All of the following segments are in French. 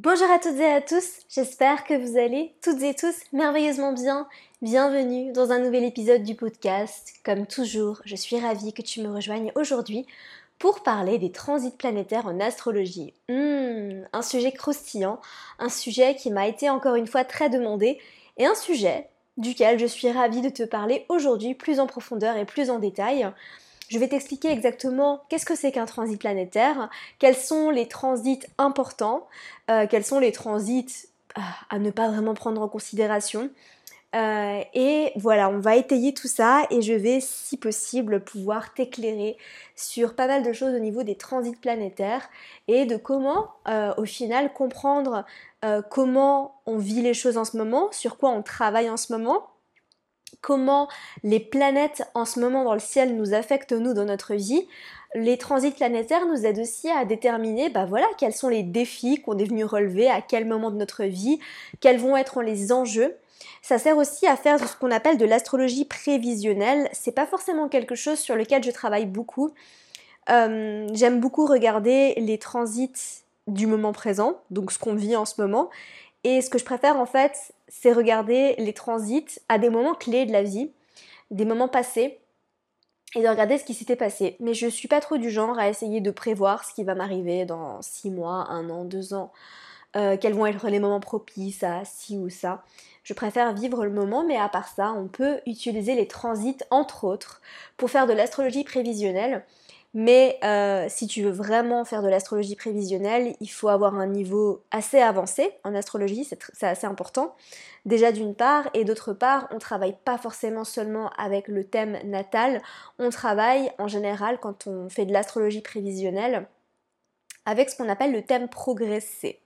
Bonjour à toutes et à tous, j'espère que vous allez toutes et tous merveilleusement bien. Bienvenue dans un nouvel épisode du podcast. Comme toujours, je suis ravie que tu me rejoignes aujourd'hui pour parler des transits planétaires en astrologie. Hmm, un sujet croustillant, un sujet qui m'a été encore une fois très demandé et un sujet duquel je suis ravie de te parler aujourd'hui plus en profondeur et plus en détail. Je vais t'expliquer exactement qu'est-ce que c'est qu'un transit planétaire, quels sont les transits importants, euh, quels sont les transits euh, à ne pas vraiment prendre en considération. Euh, et voilà, on va étayer tout ça et je vais, si possible, pouvoir t'éclairer sur pas mal de choses au niveau des transits planétaires et de comment, au final, comprendre comment on vit les choses en ce moment, sur quoi on travaille en ce moment comment les planètes en ce moment dans le ciel nous affectent nous dans notre vie. Les transits planétaires nous aident aussi à déterminer bah voilà, quels sont les défis qu'on est venu relever, à quel moment de notre vie, quels vont être les enjeux. Ça sert aussi à faire ce qu'on appelle de l'astrologie prévisionnelle. C'est pas forcément quelque chose sur lequel je travaille beaucoup. Euh, j'aime beaucoup regarder les transits du moment présent, donc ce qu'on vit en ce moment, et ce que je préfère en fait, c'est regarder les transits à des moments clés de la vie, des moments passés, et de regarder ce qui s'était passé. Mais je suis pas trop du genre à essayer de prévoir ce qui va m'arriver dans 6 mois, 1 an, 2 ans, euh, quels vont être les moments propices à ci ou ça. Je préfère vivre le moment, mais à part ça, on peut utiliser les transits, entre autres, pour faire de l'astrologie prévisionnelle. Mais euh, si tu veux vraiment faire de l'astrologie prévisionnelle, il faut avoir un niveau assez avancé en astrologie, c'est assez important. Déjà d'une part, et d'autre part, on travaille pas forcément seulement avec le thème natal, on travaille en général quand on fait de l'astrologie prévisionnelle avec ce qu'on appelle le thème progressé.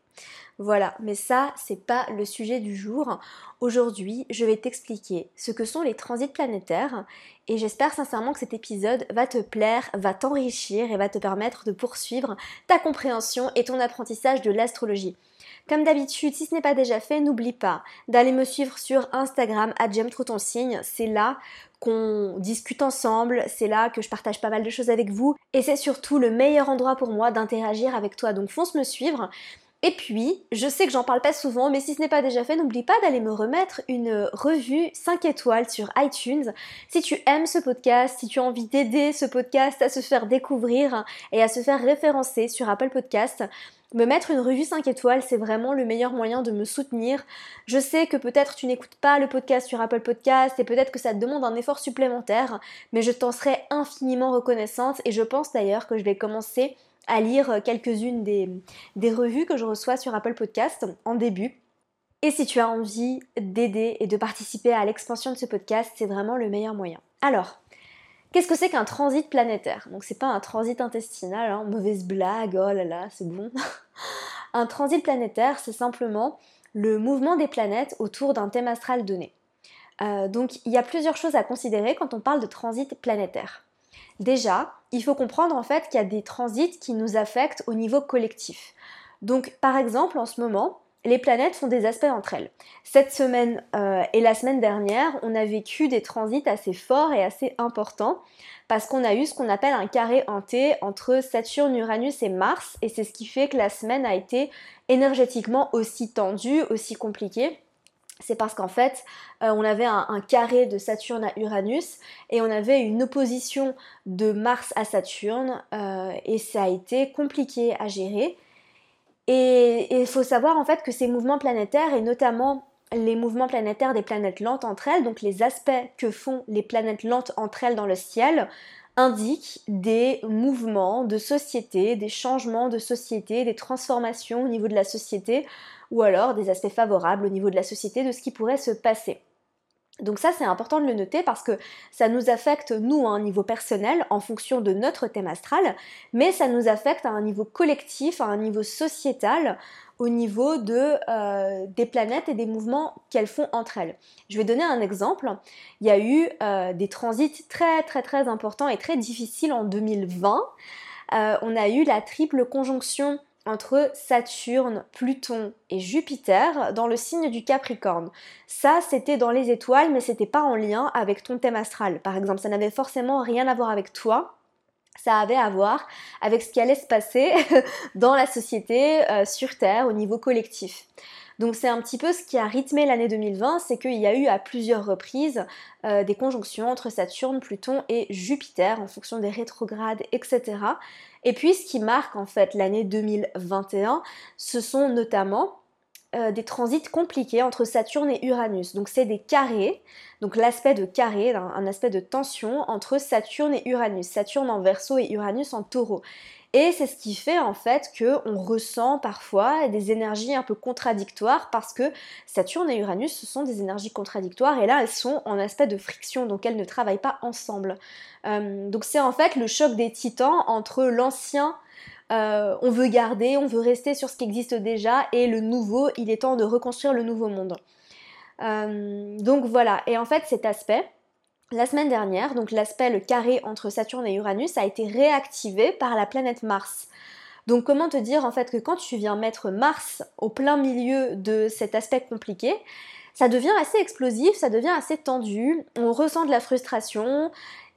Voilà, mais ça, c'est pas le sujet du jour. Aujourd'hui, je vais t'expliquer ce que sont les transits planétaires et j'espère sincèrement que cet épisode va te plaire, va t'enrichir et va te permettre de poursuivre ta compréhension et ton apprentissage de l'astrologie. Comme d'habitude, si ce n'est pas déjà fait, n'oublie pas d'aller me suivre sur Instagram à ton signe. C'est là qu'on discute ensemble, c'est là que je partage pas mal de choses avec vous et c'est surtout le meilleur endroit pour moi d'interagir avec toi. Donc fonce me suivre. Et puis, je sais que j'en parle pas souvent, mais si ce n'est pas déjà fait, n'oublie pas d'aller me remettre une revue 5 étoiles sur iTunes. Si tu aimes ce podcast, si tu as envie d'aider ce podcast à se faire découvrir et à se faire référencer sur Apple Podcast, me mettre une revue 5 étoiles, c'est vraiment le meilleur moyen de me soutenir. Je sais que peut-être tu n'écoutes pas le podcast sur Apple Podcast et peut-être que ça te demande un effort supplémentaire, mais je t'en serai infiniment reconnaissante et je pense d'ailleurs que je vais commencer à lire quelques-unes des, des revues que je reçois sur Apple Podcast en début. Et si tu as envie d'aider et de participer à l'expansion de ce podcast, c'est vraiment le meilleur moyen. Alors, qu'est-ce que c'est qu'un transit planétaire? Donc c'est pas un transit intestinal, hein, mauvaise blague, oh là là, c'est bon. un transit planétaire, c'est simplement le mouvement des planètes autour d'un thème astral donné. Euh, donc il y a plusieurs choses à considérer quand on parle de transit planétaire. Déjà, il faut comprendre en fait qu'il y a des transits qui nous affectent au niveau collectif. Donc par exemple, en ce moment, les planètes font des aspects entre elles. Cette semaine euh, et la semaine dernière, on a vécu des transits assez forts et assez importants parce qu'on a eu ce qu'on appelle un carré hanté entre Saturne, Uranus et Mars et c'est ce qui fait que la semaine a été énergétiquement aussi tendue, aussi compliquée c'est parce qu'en fait, euh, on avait un, carré de Saturne à Uranus et on avait une opposition de Mars à Saturne euh, et ça a été compliqué à gérer. Et il faut savoir en fait que ces mouvements planétaires et notamment les mouvements planétaires des planètes lentes entre elles, donc les aspects que font les planètes lentes entre elles dans le ciel, indiquent des mouvements de société, des changements de société, des transformations au niveau de la société ou alors des aspects favorables au niveau de la société de ce qui pourrait se passer. Donc ça c'est important de le noter parce que ça nous affecte nous à un niveau personnel en fonction de notre thème astral, mais ça nous affecte à un niveau collectif, à un niveau sociétal, au niveau de, euh, des planètes et des mouvements qu'elles font entre elles. Je vais donner un exemple. Il y a eu euh, des transits très très très importants et très difficiles en 2020. Euh, on a eu la triple conjonction entre Saturne, Pluton et Jupiter dans le signe du Capricorne. Ça, c'était dans les étoiles, mais c'était pas en lien avec ton thème astral. Par exemple, ça n'avait forcément rien à voir avec toi, ça avait à voir avec ce qui allait se passer dans la société, euh, sur Terre, au niveau collectif. Donc c'est un petit peu ce qui a rythmé l'année 2020, c'est qu'il y a eu à plusieurs reprises euh, des conjonctions entre Saturne, Pluton et Jupiter en fonction des rétrogrades, etc. Et puis ce qui marque en fait l'année 2021, ce sont notamment euh, des transits compliqués entre Saturne et Uranus. Donc c'est des carrés, donc l'aspect de carré, un, aspect de tension entre Saturne et Uranus. Saturne en verso et Uranus en taureau. Et c'est ce qui fait en fait que on ressent parfois des énergies un peu contradictoires parce que Saturne et Uranus ce sont des énergies contradictoires et là elles sont en aspect de friction donc elles ne travaillent pas ensemble. Euh, donc c'est en fait le choc des titans entre l'ancien euh, on veut garder, on veut rester sur ce qui existe déjà, et le nouveau, il est temps de reconstruire le nouveau monde. Euh, donc voilà, et en fait cet aspect, la semaine dernière, donc l'aspect, le carré entre Saturne et Uranus, a été réactivé par la planète Mars. Donc comment te dire en fait que quand tu viens mettre Mars au plein milieu de cet aspect compliqué, ça devient assez explosif, ça devient assez tendu, on ressent de la frustration,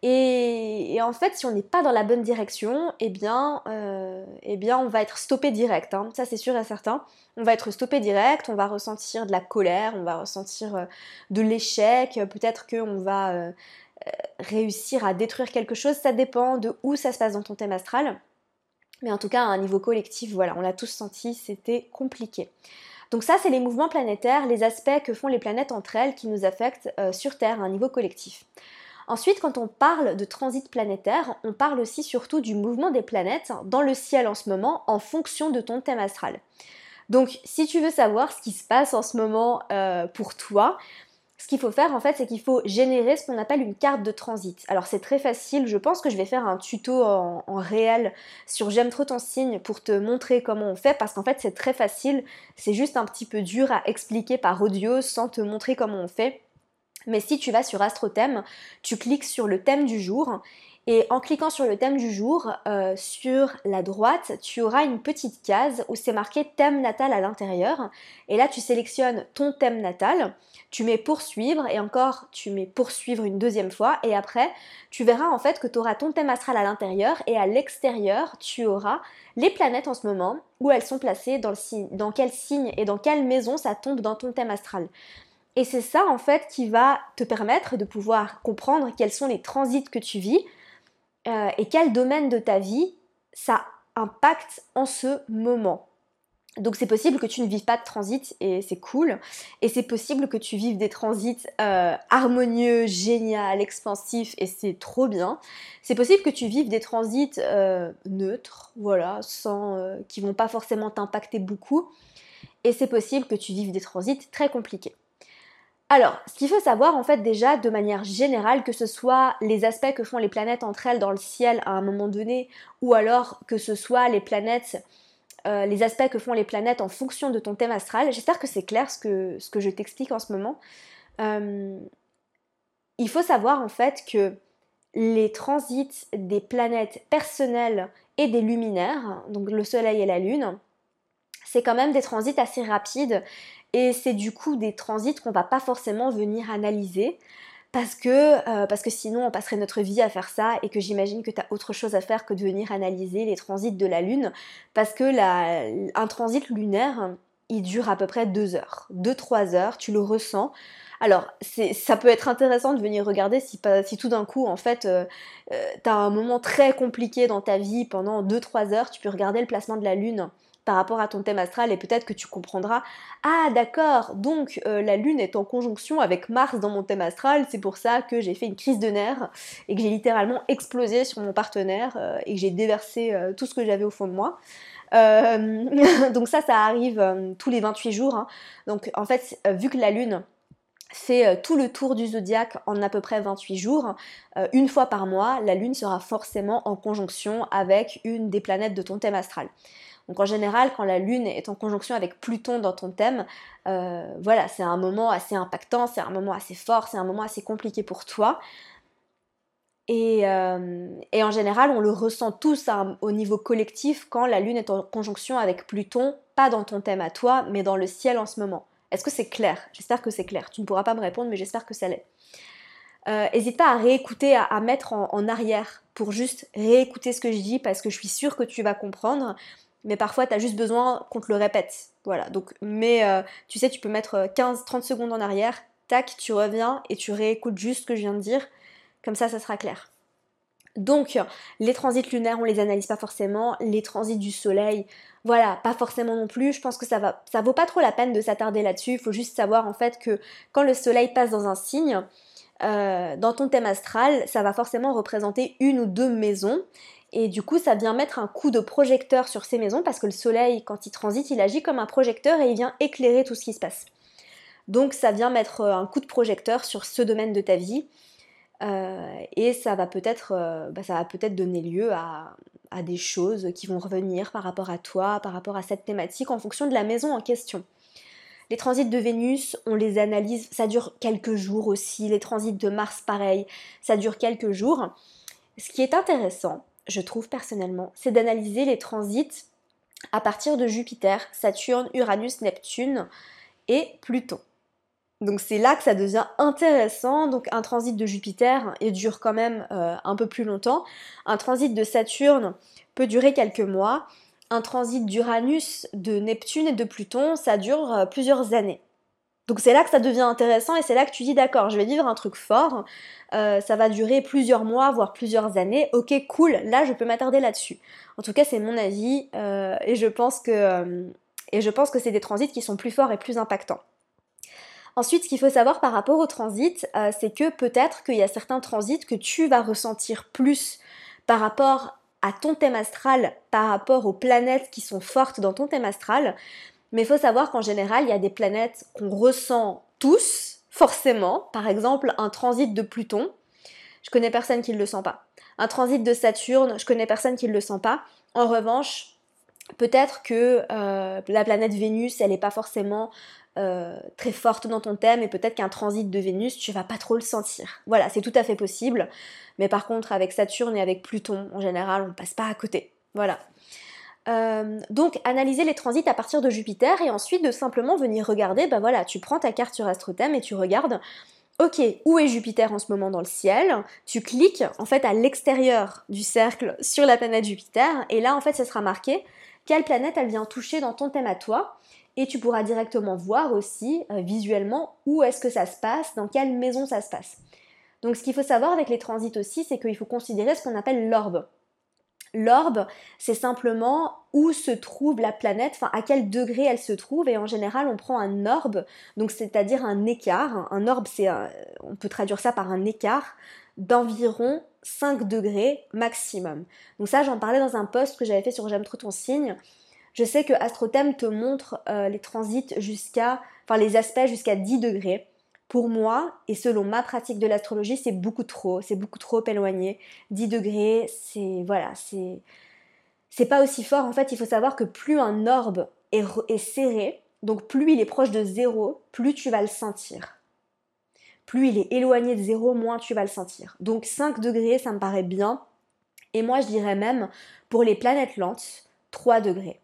et, en fait, si on n'est pas dans la bonne direction, eh bien, euh, eh bien on va être stoppé direct. Hein. Ça, c'est sûr et certain. On va être stoppé direct, on va ressentir de la colère, on va ressentir euh, de l'échec, peut-être qu'on va euh, réussir à détruire quelque chose. Ça dépend de où ça se passe dans ton thème astral. Mais en tout cas, à un niveau collectif, voilà, on l'a tous senti, c'était compliqué. Donc ça, c'est les mouvements planétaires, les aspects que font les planètes entre elles qui nous affectent sur Terre à un niveau collectif. Ensuite, quand on parle de transit planétaire, on parle aussi surtout du mouvement des planètes dans le ciel en ce moment en fonction de ton thème astral. Donc, si tu veux savoir ce qui se passe en ce moment euh, pour toi, ce qu'il faut faire en fait, c'est qu'il faut générer ce qu'on appelle une carte de transit. Alors c'est très facile, je pense que je vais faire un tuto en, en réel sur J'aime trop ton signe pour te montrer comment on fait, parce qu'en fait c'est très facile, c'est juste un petit peu dur à expliquer par audio sans te montrer comment on fait. Mais si tu vas sur AstroThème, tu cliques sur le thème du jour et en cliquant sur le thème du jour, euh, sur la droite, tu auras une petite case où c'est marqué thème natal à l'intérieur. Et là, tu sélectionnes ton thème natal, tu mets poursuivre et encore tu mets poursuivre une deuxième fois. Et après, tu verras en fait que tu auras ton thème astral à l'intérieur et à l'extérieur, tu auras les planètes en ce moment, où elles sont placées, dans, quel signe et dans quelle maison ça tombe dans ton thème astral. Et c'est ça en fait qui va te permettre de pouvoir comprendre quels sont les transits que tu vis euh, et quel domaine de ta vie ça impacte en ce moment. Donc c'est possible que tu ne vives pas de transit et c'est cool. Et c'est possible que tu vives des transits euh, harmonieux, génial, expansifs et c'est trop bien. C'est possible que tu vives des transits euh, neutres, voilà, sans, qui vont pas forcément t'impacter beaucoup. Et c'est possible que tu vives des transits très compliqués. Alors, ce qu'il faut savoir en fait déjà de manière générale, que ce soit les aspects que font les planètes entre elles dans le ciel à un moment donné, ou alors que ce soit les planètes, euh, les aspects que font les planètes en fonction de ton thème astral, j'espère que c'est clair ce que, je t'explique en ce moment. Euh, il faut savoir en fait que les transits des planètes personnelles et des luminaires, donc le Soleil et la Lune, c'est quand même des transits assez rapides et c'est du coup des transits qu'on va pas forcément venir analyser parce que, euh, sinon on passerait notre vie à faire ça et que j'imagine que tu as autre chose à faire que de venir analyser les transits de la Lune parce que la, un transit lunaire il dure à peu près deux heures, deux trois heures, tu le ressens. Alors, ça peut être intéressant de venir regarder si, si tout d'un coup, en fait, euh, euh, tu as un moment très compliqué dans ta vie pendant 2-3 heures, tu peux regarder le placement de la Lune par rapport à ton thème astral et peut-être que tu comprendras ah d'accord donc euh, la lune est en conjonction avec Mars dans mon thème astral c'est pour ça que j'ai fait une crise de nerfs et que j'ai littéralement explosé sur mon partenaire euh, et que j'ai déversé euh, tout ce que j'avais au fond de moi donc ça ça arrive tous les 28 jours hein. donc en fait vu que la lune fait tout le tour du zodiaque en à peu près 28 jours. une fois par mois, la Lune sera forcément en conjonction avec une des planètes de ton thème astral. Donc en général, quand la Lune est en conjonction avec Pluton dans ton thème, euh, voilà, c'est un moment assez impactant, c'est un moment assez fort, c'est un moment assez compliqué pour toi. Et, euh, en général, on le ressent tous au niveau collectif quand la Lune est en conjonction avec Pluton, pas dans ton thème à toi, mais dans le ciel en ce moment. Est-ce que c'est clair? J'espère que c'est clair. Tu ne pourras pas me répondre, mais j'espère que ça l'est. N'hésite euh, pas à réécouter, à, mettre en, arrière pour juste réécouter ce que je dis parce que je suis sûre que tu vas comprendre. Mais parfois, tu as juste besoin qu'on te le répète. Voilà. Donc, mais euh, tu sais, tu peux mettre 15-30 secondes en arrière, tac, tu reviens et tu réécoutes juste ce que je viens de dire. Comme ça, ça sera clair. Donc, les transits lunaires, on les analyse pas forcément. Les transits du soleil, voilà, pas forcément non plus. Je pense que ça va, ça vaut pas trop la peine de s'attarder là-dessus. Il faut juste savoir en fait que quand le soleil passe dans un signe, euh, dans ton thème astral, ça va forcément représenter une ou deux maisons. Et du coup, ça vient mettre un coup de projecteur sur ces maisons parce que le soleil, quand il transite, il agit comme un projecteur et il vient éclairer tout ce qui se passe. Donc, ça vient mettre un coup de projecteur sur ce domaine de ta vie. Euh, et ça va peut-être euh, bah, peut-être donner lieu à, des choses qui vont revenir par rapport à toi, par rapport à cette thématique, en fonction de la maison en question. Les transits de Vénus, on les analyse, ça dure quelques jours aussi. Les transits de Mars, pareil, ça dure quelques jours. Ce qui est intéressant, je trouve personnellement, c'est d'analyser les transits à partir de Jupiter, Saturne, Uranus, Neptune et Pluton. Donc c'est là que ça devient intéressant. Donc un transit de Jupiter, il dure quand même euh, un peu plus longtemps. Un transit de Saturne peut durer quelques mois. Un transit d'Uranus, de Neptune et de Pluton, ça dure euh, plusieurs années. Donc c'est là que ça devient intéressant et c'est là que tu dis d'accord, je vais vivre un truc fort, euh, ça va durer plusieurs mois, voire plusieurs années. Ok, cool, là je peux m'attarder là-dessus. En tout cas, c'est mon avis et je pense que et je pense que c'est des transits qui sont plus forts et plus impactants. Ensuite, ce qu'il faut savoir par rapport au transit, euh, c'est que peut-être qu'il y a certains transits que tu vas ressentir plus par rapport à ton thème astral, par rapport aux planètes qui sont fortes dans ton thème astral. Mais il faut savoir qu'en général, il y a des planètes qu'on ressent tous, forcément. Par exemple, un transit de Pluton, je connais personne qui ne le sent pas. Un transit de Saturne, je connais personne qui ne le sent pas. En revanche, peut-être que euh, la planète Vénus, elle n'est pas forcément euh, très forte dans ton thème et peut-être qu'un transit de Vénus, tu vas pas trop le sentir. Voilà, c'est tout à fait possible. Mais par contre, avec Saturne et avec Pluton, en général, on passe pas à côté. Voilà. Euh, donc, analyser les transits à partir de Jupiter et ensuite de simplement venir regarder, ben voilà, tu prends ta carte sur AstroThème et tu regardes, ok, où est Jupiter en ce moment dans le ciel? Tu cliques en fait à l'extérieur du cercle sur la planète Jupiter et là en fait ça sera marqué quelle planète elle vient toucher dans ton thème à toi et tu pourras directement voir aussi euh, visuellement où est-ce que ça se passe, dans quelle maison ça se passe. Donc ce qu'il faut savoir avec les transits aussi, c'est qu'il faut considérer ce qu'on appelle l'orbe. L'orbe, c'est simplement où se trouve la planète, enfin à quel degré elle se trouve, et en général on prend un orbe, donc c'est-à-dire un écart. Un orbe, c'est, on peut traduire ça par un écart d'environ 5 degrés maximum. Donc ça, j'en parlais dans un post que j'avais fait sur J'aime trop ton signe. Je sais que AstroThem te montre euh, les transits jusqu'à, enfin les aspects jusqu'à 10 degrés. Pour moi, et selon ma pratique de l'astrologie, c'est beaucoup trop, c'est beaucoup trop éloigné. 10 degrés, c'est, voilà, c'est, c'est pas aussi fort. En fait, il faut savoir que plus un orbe est, serré, donc plus il est proche de zéro, plus tu vas le sentir. Plus il est éloigné de zéro, moins tu vas le sentir. Donc 5 degrés, ça me paraît bien. Et moi, je dirais même, pour les planètes lentes, 3 degrés.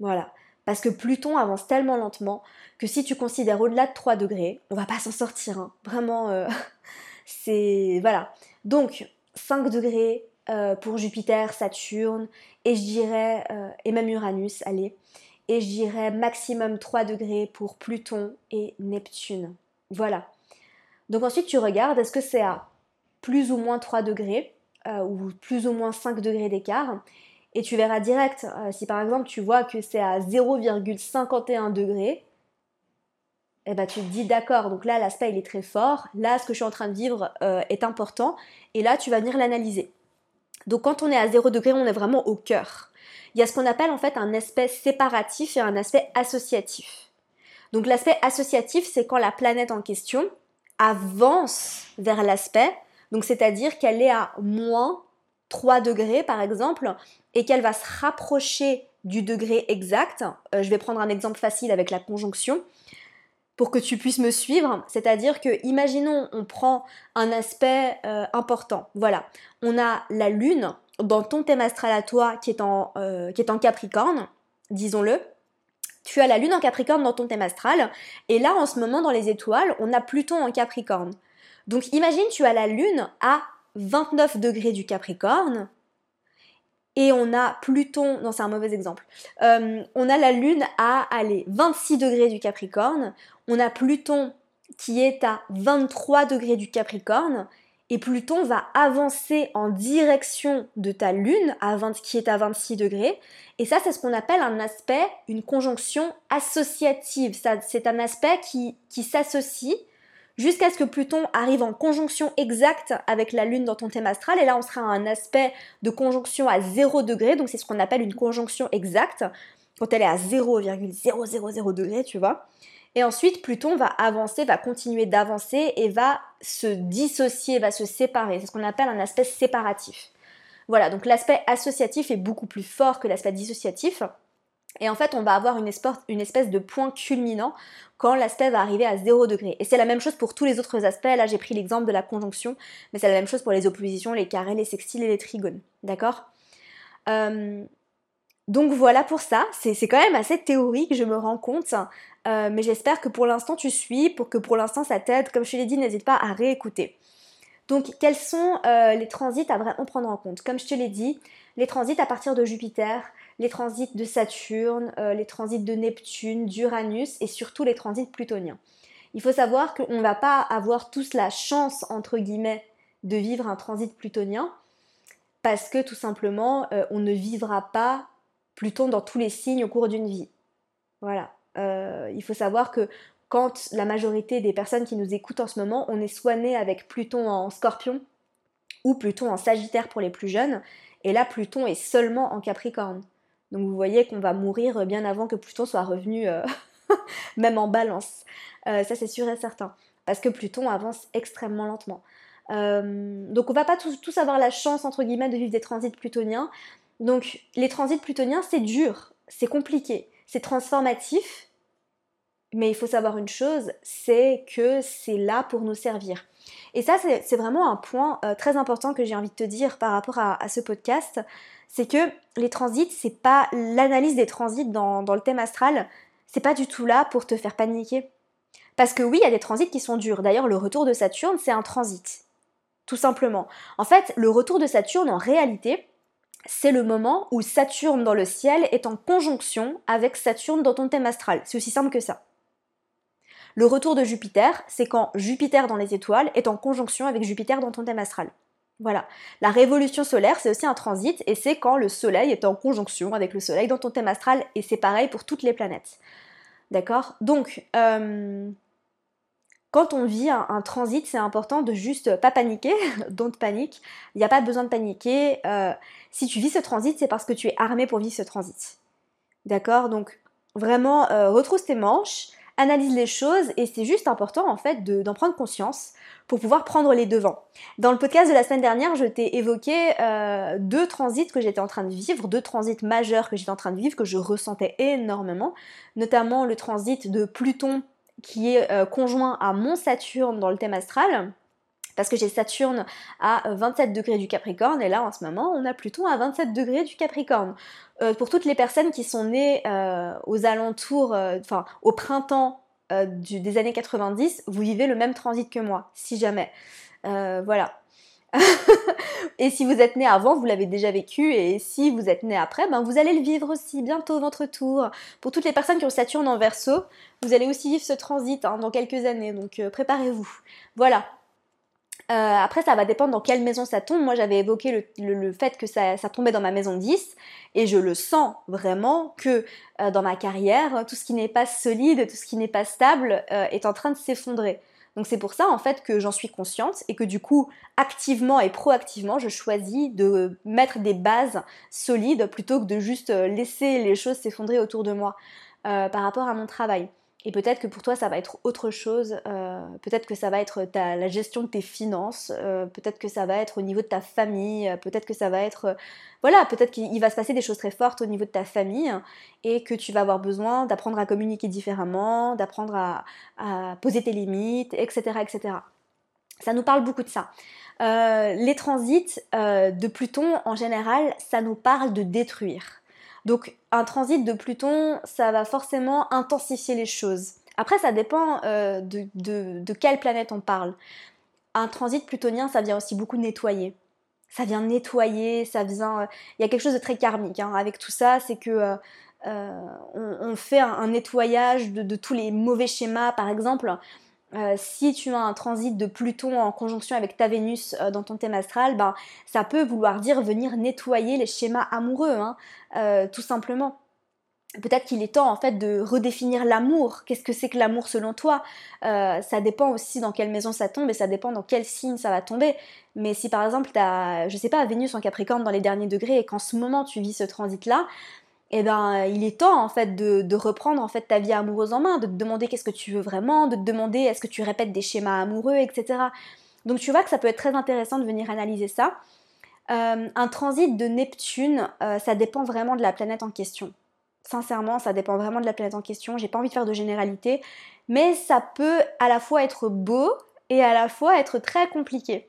Voilà. Parce que Pluton avance tellement lentement que si tu considères au-delà de 3 degrés, on va pas s'en sortir. Hein. Vraiment, euh, c'est. Voilà. Donc, 5 degrés euh, pour Jupiter, Saturne, et je dirais. Euh, et même Uranus, allez. Et je dirais maximum 3 degrés pour Pluton et Neptune. Voilà. Donc ensuite, tu regardes, est-ce que c'est à plus ou moins 3 degrés, ou plus ou moins 5 degrés d'écart? Et tu verras direct, euh, si par exemple tu vois que c'est à 0,51 degrés, eh ben tu te dis d'accord, donc là l'aspect il est très fort, là ce que je suis en train de vivre euh, est important, et là tu vas venir l'analyser. Donc quand on est à 0 degré, on est vraiment au cœur. Il y a ce qu'on appelle en fait un aspect séparatif et un aspect associatif. Donc l'aspect associatif, c'est quand la planète en question avance vers l'aspect, donc c'est-à-dire qu'elle est à moins 3 degrés par exemple, et qu'elle va se rapprocher du degré exact. Euh, je vais prendre un exemple facile avec la conjonction pour que tu puisses me suivre. C'est-à-dire que, imaginons, on prend un aspect euh, important. Voilà, on a la Lune dans ton thème astral à toi qui est en, euh, qui est en Capricorne, disons-le. Tu as la Lune en Capricorne dans ton thème astral, et là, en ce moment, dans les étoiles, on a Pluton en Capricorne. Donc, imagine, tu as la Lune à 29 degrés du Capricorne, et on a Pluton, non c'est un mauvais exemple, euh, on a la Lune à aller 26 degrés du Capricorne, on a Pluton qui est à 23 degrés du Capricorne, et Pluton va avancer en direction de ta Lune à 20, qui est à 26 degrés, et ça c'est ce qu'on appelle un aspect, une conjonction associative, c'est un aspect qui s'associe jusqu'à ce que Pluton arrive en conjonction exacte avec la Lune dans ton thème astral. Et là, on sera à un aspect de conjonction à 0 degré, donc c'est ce qu'on appelle une conjonction exacte, quand elle est à 0,000 degré, tu vois. Et ensuite, Pluton va avancer, va continuer d'avancer et va se dissocier, va se séparer. C'est ce qu'on appelle un aspect séparatif. Voilà, donc l'aspect associatif est beaucoup plus fort que l'aspect dissociatif. Et en fait, on va avoir une, espèce de point culminant quand l'aspect va arriver à 0 degré. Et c'est la même chose pour tous les autres aspects. Là, j'ai pris l'exemple de la conjonction, mais c'est la même chose pour les oppositions, les carrés, les sextiles et les trigones. D'accord? Euh, Donc voilà pour ça. C'est quand même assez théorique, je me rends compte. Euh, mais j'espère que pour l'instant tu suis, pour que pour l'instant ça t'aide. Comme je te l'ai dit, n'hésite pas à réécouter. Donc quels sont euh, les transits à vraiment prendre en compte Comme je te l'ai dit, les transits à partir de Jupiter, les transits de Saturne, euh, les transits de Neptune, d'Uranus et surtout les transits plutoniens. Il faut savoir qu'on ne va pas avoir tous la chance, entre guillemets, de vivre un transit plutonien parce que tout simplement, euh, on ne vivra pas Pluton dans tous les signes au cours d'une vie. Voilà. Il faut savoir que quand la majorité des personnes qui nous écoutent en ce moment, on est soit né avec Pluton en scorpion ou Pluton en sagittaire pour les plus jeunes, et là Pluton est seulement en capricorne. Donc vous voyez qu'on va mourir bien avant que Pluton soit revenu euh, même en balance. Euh, ça c'est sûr et certain. Parce que Pluton avance extrêmement lentement. Euh, donc on va pas tous, avoir la chance entre guillemets de vivre des transits plutoniens. Donc les transits plutoniens c'est dur, c'est compliqué, c'est transformatif. Mais il faut savoir une chose, c'est que c'est là pour nous servir. Et ça, c'est vraiment un point très important que j'ai envie de te dire par rapport à ce podcast c'est que les transits, c'est pas l'analyse des transits dans, le thème astral, c'est pas du tout là pour te faire paniquer. Parce que oui, il y a des transits qui sont durs. D'ailleurs, le retour de Saturne, c'est un transit. Tout simplement. En fait, le retour de Saturne, en réalité, c'est le moment où Saturne dans le ciel est en conjonction avec Saturne dans ton thème astral. C'est aussi simple que ça. Le retour de Jupiter, c'est quand Jupiter dans les étoiles est en conjonction avec Jupiter dans ton thème astral. Voilà. La révolution solaire, c'est aussi un transit et c'est quand le Soleil est en conjonction avec le Soleil dans ton thème astral et c'est pareil pour toutes les planètes. D'accord? Donc, euh, quand on vit un, transit, c'est important de juste pas paniquer, don't panique. Il n'y a pas besoin de paniquer. Euh, si tu vis ce transit, c'est parce que tu es armé pour vivre ce transit. D'accord? Donc, vraiment, euh, retrousse tes manches, analyse les choses et c'est juste important en fait d'en prendre conscience pour pouvoir prendre les devants. Dans le podcast de la semaine dernière, je t'ai évoqué euh, deux transits que j'étais en train de vivre, deux transits majeurs que j'étais en train de vivre, que je ressentais énormément, notamment le transit de Pluton qui est euh, conjoint à mon Saturne dans le thème astral, parce que j'ai Saturne à 27 degrés du Capricorne et là en ce moment on a Pluton à 27 degrés du Capricorne. Euh, pour toutes les personnes qui sont nées aux alentours, enfin au printemps euh, des années 90, vous vivez le même transit que moi, si jamais. Euh, voilà. et si vous êtes né avant, vous l'avez déjà vécu, et si vous êtes né après, ben vous allez le vivre aussi bientôt votre tour. Pour toutes les personnes qui ont Saturne en verso, vous allez aussi vivre ce transit hein, dans quelques années, donc euh, préparez-vous. Voilà, euh, après, ça va dépendre dans quelle maison ça tombe. Moi, j'avais évoqué le, fait que ça, tombait dans ma maison 10 et je le sens vraiment que euh, dans ma carrière, tout ce qui n'est pas solide, tout ce qui n'est pas stable euh, est en train de s'effondrer. Donc c'est pour ça en fait que j'en suis consciente et que du coup, activement et proactivement, je choisis de mettre des bases solides plutôt que de juste laisser les choses s'effondrer autour de moi par rapport à mon travail. Et peut-être que pour toi, ça va être autre chose. Euh, peut-être que ça va être ta, la gestion de tes finances. Euh, peut-être que ça va être au niveau de ta famille. Euh, peut-être que ça va être... voilà, peut-être qu'il va se passer des choses très fortes au niveau de ta famille et que tu vas avoir besoin d'apprendre à communiquer différemment, d'apprendre à, à, poser tes limites, etc., etc. Ça nous parle beaucoup de ça. les transits de Pluton, en général, ça nous parle de détruire. Donc un transit de Pluton, ça va forcément intensifier les choses. Après, ça dépend euh, de, quelle planète on parle. un transit plutonien, ça vient aussi beaucoup nettoyer. Ça vient nettoyer, ça vient. Euh, il y a quelque chose de très karmique hein, avec tout ça, c'est que euh, on, fait un, nettoyage de, tous les mauvais schémas. Par exemple, si tu as un transit de Pluton en conjonction avec ta Vénus dans ton thème astral, ben, ça peut vouloir dire venir nettoyer les schémas amoureux, hein, tout simplement peut-être qu'il est temps en fait de redéfinir l'amour. Qu'est-ce que c'est que l'amour selon toi? Euh, Ça dépend aussi dans quelle maison ça tombe et ça dépend dans quel signe ça va tomber. Mais si par exemple tu as, je sais pas, Vénus en Capricorne dans les derniers degrés et qu'en ce moment tu vis ce transit-là, eh ben il est temps en fait de, reprendre en fait ta vie amoureuse en main, de te demander qu'est-ce que tu veux vraiment, de te demander est-ce que tu répètes des schémas amoureux, etc. Donc tu vois que ça peut être très intéressant de venir analyser ça. Euh, un transit de Neptune, euh, ça dépend vraiment de la planète en question. Sincèrement, ça dépend vraiment de la planète en question. J'ai pas envie de faire de généralité, mais ça peut à la fois être beau et à la fois être très compliqué.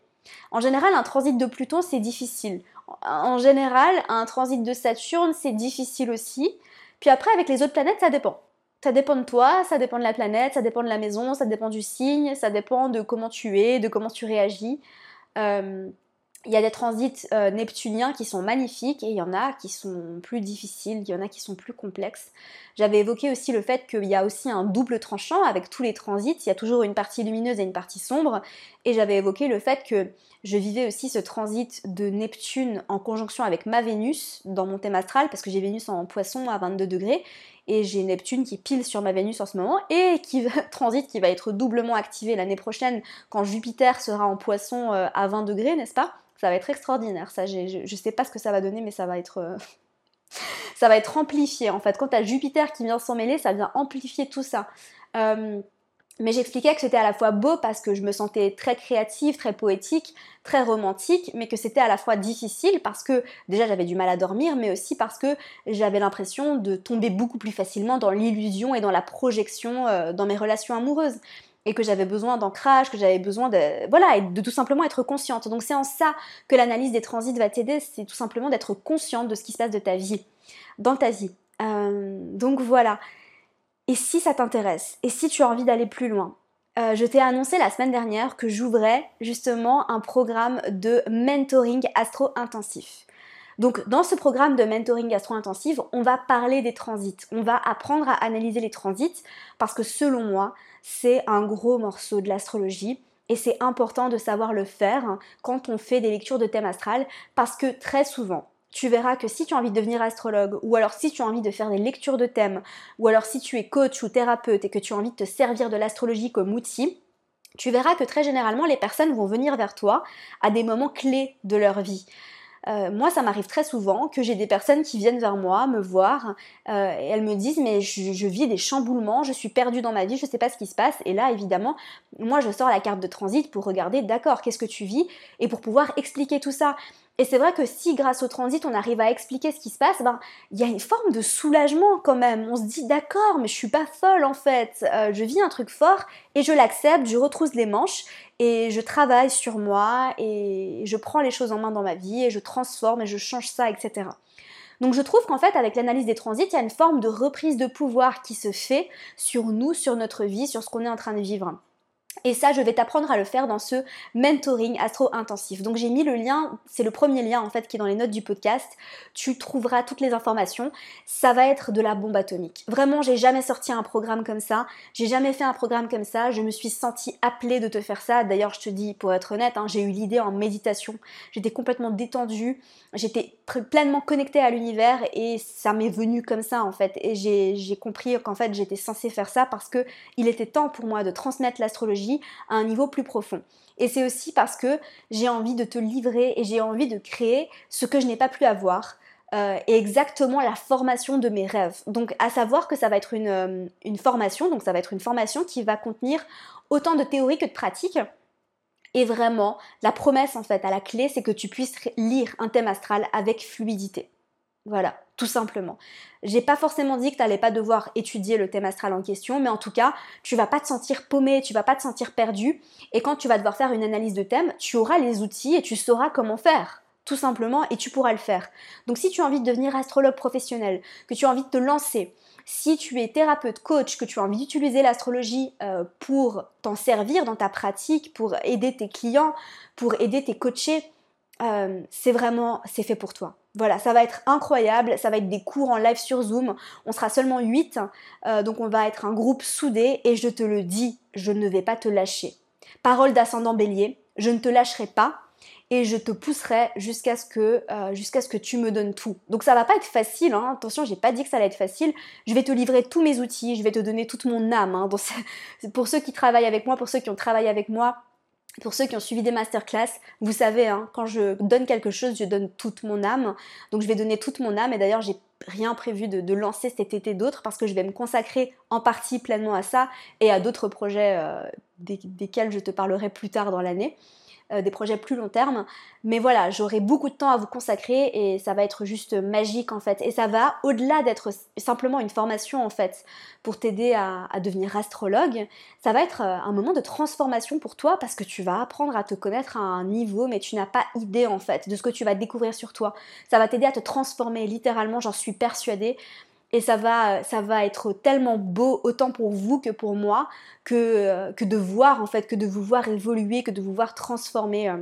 En général, un transit de Pluton, c'est difficile. En général, un transit de Saturne, c'est difficile aussi. Puis après, avec les autres planètes, ça dépend. Ça dépend de toi, ça dépend de la planète, ça dépend de la maison, ça dépend du signe, ça dépend de comment tu es, de comment tu réagis. Euh, il y a des transits euh, neptuniens qui sont magnifiques et il y en a qui sont plus difficiles, il y en a qui sont plus complexes. J'avais évoqué aussi le fait qu'il y a aussi un double tranchant avec tous les transits, il y a toujours une partie lumineuse et une partie sombre, et j'avais évoqué le fait que je vivais aussi ce transit de Neptune en conjonction avec ma Vénus dans mon thème astral, parce que j'ai Vénus en poisson à 22 degrés, et j'ai Neptune qui pile sur ma Vénus en ce moment, et qui transit qui va être doublement activé l'année prochaine quand Jupiter sera en poisson euh, à 20 degrés, n'est-ce pas? Ça va être extraordinaire. Ça, je, ne sais pas ce que ça va donner, mais ça va être. Euh, ça va être amplifié en fait. Quand tu as Jupiter qui vient s'en mêler, ça vient amplifier tout ça. Euh, mais j'expliquais que c'était à la fois beau parce que je me sentais très créative, très poétique, très romantique, mais que c'était à la fois difficile parce que déjà j'avais du mal à dormir, mais aussi parce que j'avais l'impression de tomber beaucoup plus facilement dans l'illusion et dans la projection euh, dans mes relations amoureuses et que j'avais besoin d'ancrage, que j'avais besoin de voilà, et de tout simplement être consciente. Donc c'est en ça que l'analyse des transits va t'aider, c'est tout simplement d'être consciente de ce qui se passe de ta vie, dans ta vie. Euh, donc voilà. Et si ça t'intéresse, et si tu as envie d'aller plus loin, euh, je t'ai annoncé la semaine dernière que j'ouvrais justement un programme de mentoring astro-intensif. Donc dans ce programme de mentoring astro-intensif, on va parler des transits, on va apprendre à analyser les transits parce que selon moi, c'est un gros morceau de l'astrologie et c'est important de savoir le faire quand on fait des lectures de thème astral parce que très souvent, tu verras que si tu as envie de devenir astrologue, ou alors si tu as envie de faire des lectures de thèmes, ou alors si tu es coach ou thérapeute et que tu as envie de te servir de l'astrologie comme outil, tu verras que très généralement les personnes vont venir vers toi à des moments clés de leur vie. Euh, moi, ça m'arrive très souvent que j'ai des personnes qui viennent vers moi, me voir, euh, et elles me disent mais je, vis des chamboulements, je suis perdue dans ma vie, je ne sais pas ce qui se passe. Et là, évidemment, moi, je sors la carte de transit pour regarder, d'accord, qu'est-ce que tu vis, et pour pouvoir expliquer tout ça. Et c'est vrai que si grâce au transit on arrive à expliquer ce qui se passe, ben il y a une forme de soulagement quand même. On se dit d'accord, mais je suis pas folle en fait. Euh, je vis un truc fort et je l'accepte, je retrousse les manches et je travaille sur moi et je prends les choses en main dans ma vie et je transforme et je change ça, etc. Donc je trouve qu'en fait avec l'analyse des transits, il y a une forme de reprise de pouvoir qui se fait sur nous, sur notre vie, sur ce qu'on est en train de vivre. Et ça, je vais t'apprendre à le faire dans ce mentoring astro-intensif. Donc j'ai mis le lien, c'est le premier lien en fait qui est dans les notes du podcast. Tu trouveras toutes les informations. Ça va être de la bombe atomique. Vraiment, j'ai jamais sorti un programme comme ça. J'ai jamais fait un programme comme ça. Je me suis sentie appelée de te faire ça. D'ailleurs, je te dis, pour être honnête, hein, j'ai eu l'idée en méditation. J'étais complètement détendue. J'étais pleinement connectée à l'univers et ça m'est venu comme ça en fait. Et j'ai compris qu'en fait j'étais censée faire ça parce que il était temps pour moi de transmettre l'astrologie à un niveau plus profond. Et c'est aussi parce que j'ai envie de te livrer et j'ai envie de créer ce que je n'ai pas pu avoir. Euh, et exactement la formation de mes rêves. Donc à savoir que ça va être une, euh, une formation, donc ça va être une formation qui va contenir autant de théorie que de pratique et vraiment, la promesse en fait à la clé, c'est que tu puisses lire un thème astral avec fluidité. Voilà, tout simplement. J'ai pas forcément dit que tu n'allais pas devoir étudier le thème astral en question, mais en tout cas, tu vas pas te sentir paumé, tu vas pas te sentir perdu, et quand tu vas devoir faire une analyse de thème, tu auras les outils et tu sauras comment faire tout simplement, et tu pourras le faire. Donc si tu as envie de devenir astrologue professionnel, que tu as envie de te lancer, Si tu es thérapeute, coach, que tu as envie d'utiliser l'astrologie euh, pour t'en servir dans ta pratique, pour aider tes clients, pour aider tes coachés, euh, c'est vraiment, c'est fait pour toi. Voilà, ça va être incroyable, ça va être des cours en live sur Zoom, on sera seulement 8, euh, donc on va être un groupe soudé et je te le dis, je ne vais pas te lâcher. Parole d'ascendant bélier, je ne te lâcherai pas et je te pousserai jusqu'à ce que euh, jusqu'à ce que tu me donnes tout. Donc ça va pas être facile, hein. attention, j'ai pas dit que ça allait être facile. Je vais te livrer tous mes outils, je vais te donner toute mon âme. Hein. pour ceux qui travaillent avec moi, pour ceux qui ont travaillé avec moi, pour ceux qui ont suivi des masterclass, vous savez, hein, quand je donne quelque chose, je donne toute mon âme. Donc je vais donner toute mon âme et d'ailleurs j'ai rien prévu de, lancer cet été d'autres parce que je vais me consacrer en partie pleinement à ça et à d'autres projets euh, desquels je te parlerai plus tard dans l'année. Euh, des projets plus long terme. Mais voilà, j'aurai beaucoup de temps à vous consacrer et ça va être juste magique en fait. Et ça va, au-delà d'être simplement une formation en fait pour t'aider à, devenir astrologue, ça va être euh, un moment de transformation pour toi parce que tu vas apprendre à te connaître à un niveau mais tu n'as pas idée en fait de ce que tu vas découvrir sur toi. Ça va t'aider à te transformer littéralement, j'en suis persuadée et ça va, être tellement beau autant pour vous que pour moi que, que de voir en fait, que de vous voir évoluer, que de vous voir transformer. Euh,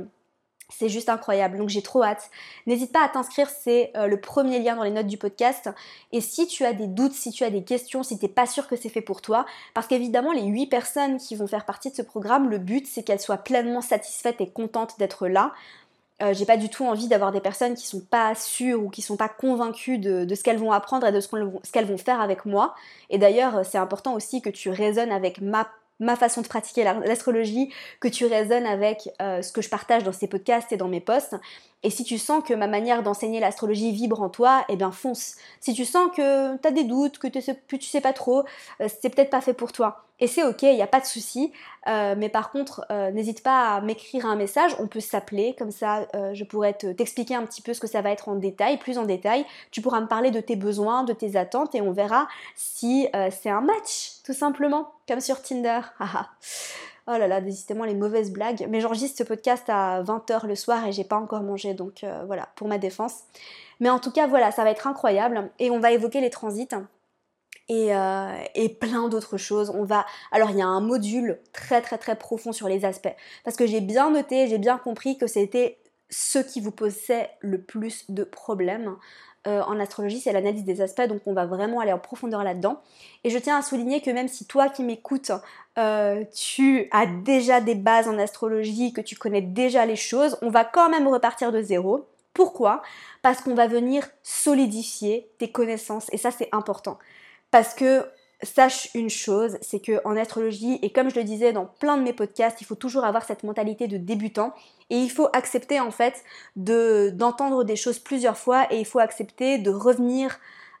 c'est juste incroyable, donc j'ai trop hâte. N'hésite pas à t'inscrire, c'est euh, le premier lien dans les notes du podcast. Et si tu as des doutes, si tu as des questions, si tu n'es pas sûr que c'est fait pour toi, parce qu'évidemment les 8 personnes qui vont faire partie de ce programme, le but c'est qu'elles soient pleinement satisfaites et contentes d'être là. Euh, j'ai pas du tout envie d'avoir des personnes qui sont pas sûres ou qui sont pas convaincues de, ce qu'elles vont apprendre et de ce qu'elles vont faire avec moi. Et d'ailleurs, c'est important aussi que tu raisonnes avec ma ma façon de pratiquer l'astrologie, que tu raisonnes avec euh, ce que je partage dans ces podcasts et dans mes posts. Et si tu sens que ma manière d'enseigner l'astrologie vibre en toi, eh bien fonce. Si tu sens que tu as des doutes, que tu sais, sais pas trop, euh, c'est peut-être pas fait pour toi. Et c'est ok, il n'y a pas de souci. Euh, mais par contre, euh, n'hésite pas à m'écrire un message. On peut s'appeler, comme ça je pourrais t'expliquer un petit peu ce que ça va être en détail, plus en détail. Tu pourras me parler de tes besoins, de tes attentes et on verra si c'est un match, tout simplement, comme sur Tinder. Oh là là, décidément les mauvaises blagues. Mais j'enregistre ce podcast à 20h le soir et j'ai pas encore mangé, donc euh, voilà, pour ma défense. Mais en tout cas, voilà, ça va être incroyable. Et on va évoquer les transits. Et, euh, et, plein d'autres choses. On va. Alors il y a un module très très très profond sur les aspects. Parce que j'ai bien noté, j'ai bien compris que c'était ce qui vous posait le plus de problèmes. Euh, en astrologie, c'est l'analyse des aspects, donc on va vraiment aller en profondeur là-dedans. Et je tiens à souligner que même si toi qui m'écoutes, euh, tu as déjà des bases en astrologie, que tu connais déjà les choses, on va quand même repartir de zéro. Pourquoi? Parce qu'on va venir solidifier tes connaissances, et ça c'est important. Parce que sache une chose, c'est que en astrologie, et comme je le disais dans plein de mes podcasts, il faut toujours avoir cette mentalité de débutant et il faut accepter en fait de, d'entendre des choses plusieurs fois et il faut accepter de revenir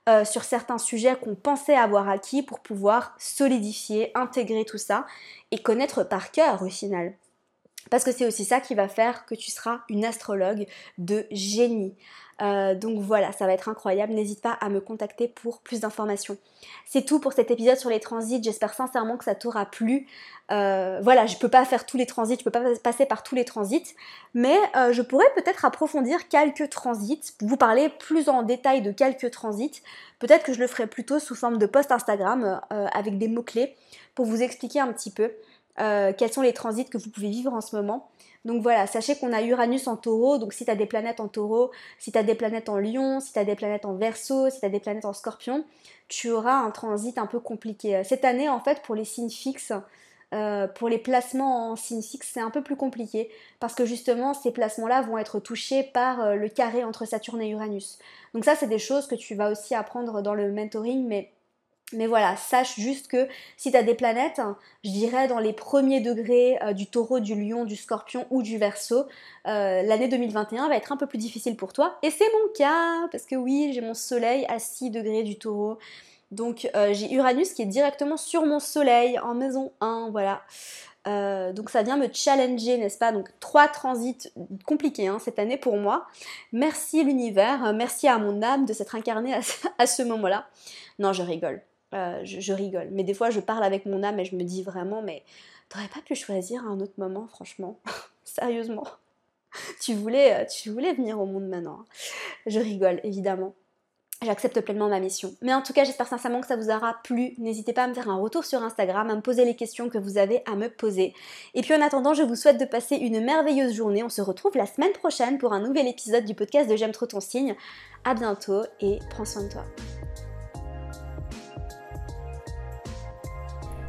euh, sur certains sujets qu'on pensait avoir acquis pour pouvoir solidifier, intégrer tout ça et connaître par cœur au final. Parce que c'est aussi ça qui va faire que tu seras une astrologue de génie. Euh, donc voilà, ça va être incroyable. N'hésite pas à me contacter pour plus d'informations. C'est tout pour cet épisode sur les transits. J'espère sincèrement que ça t'aura plu. Euh, voilà, je peux pas faire tous les transits, je peux pas passer par tous les transits, mais euh, je pourrais peut-être approfondir quelques transits, vous parler plus en détail de quelques transits. Peut-être que je le ferai plutôt sous forme de post Instagram avec des mots-clés pour vous expliquer un petit peu quels sont les transits que vous pouvez vivre en ce moment. Donc voilà, sachez qu'on a Uranus en taureau, donc si tu des planètes en taureau, si tu des planètes en lion, si tu des planètes en verso, si tu des planètes en scorpion, tu auras un transit un peu compliqué. Cette année, en fait, pour les signes fixes, euh, pour les placements en signes fixes, c'est un peu plus compliqué parce que justement, ces placements-là vont être touchés par euh, le carré entre Saturne et Uranus. Donc ça, c'est des choses que tu vas aussi apprendre dans le mentoring, mais mais voilà, sache juste que si tu as des planètes, je dirais dans les premiers degrés euh, du taureau, du lion, du scorpion ou du verso, euh, l'année 2021 va être un peu plus difficile pour toi. Et c'est mon cas, parce que oui, j'ai mon soleil à 6 degrés du taureau. Donc euh, j'ai Uranus qui est directement sur mon soleil en maison 1, voilà. donc ça vient me challenger, n'est-ce pas? Donc trois transits compliqués hein, cette année pour moi. Merci l'univers, merci à mon âme de s'être incarnée à ce moment-là. Non, je rigole. Euh, je, rigole. Mais des fois, je parle avec mon âme et je me dis vraiment, mais t'aurais pas pu choisir un autre moment, franchement Sérieusement tu voulais, euh, tu voulais venir au monde maintenant. Hein. Je rigole, évidemment. j'accepte pleinement ma mission. Mais en tout cas, j'espère sincèrement que ça vous aura plu. N'hésitez pas à me faire un retour sur Instagram, à me poser les questions que vous avez à me poser. Et puis en attendant, je vous souhaite de passer une merveilleuse journée. On se retrouve la semaine prochaine pour un nouvel épisode du podcast de J'aime trop ton signe. À bientôt et prends soin de toi.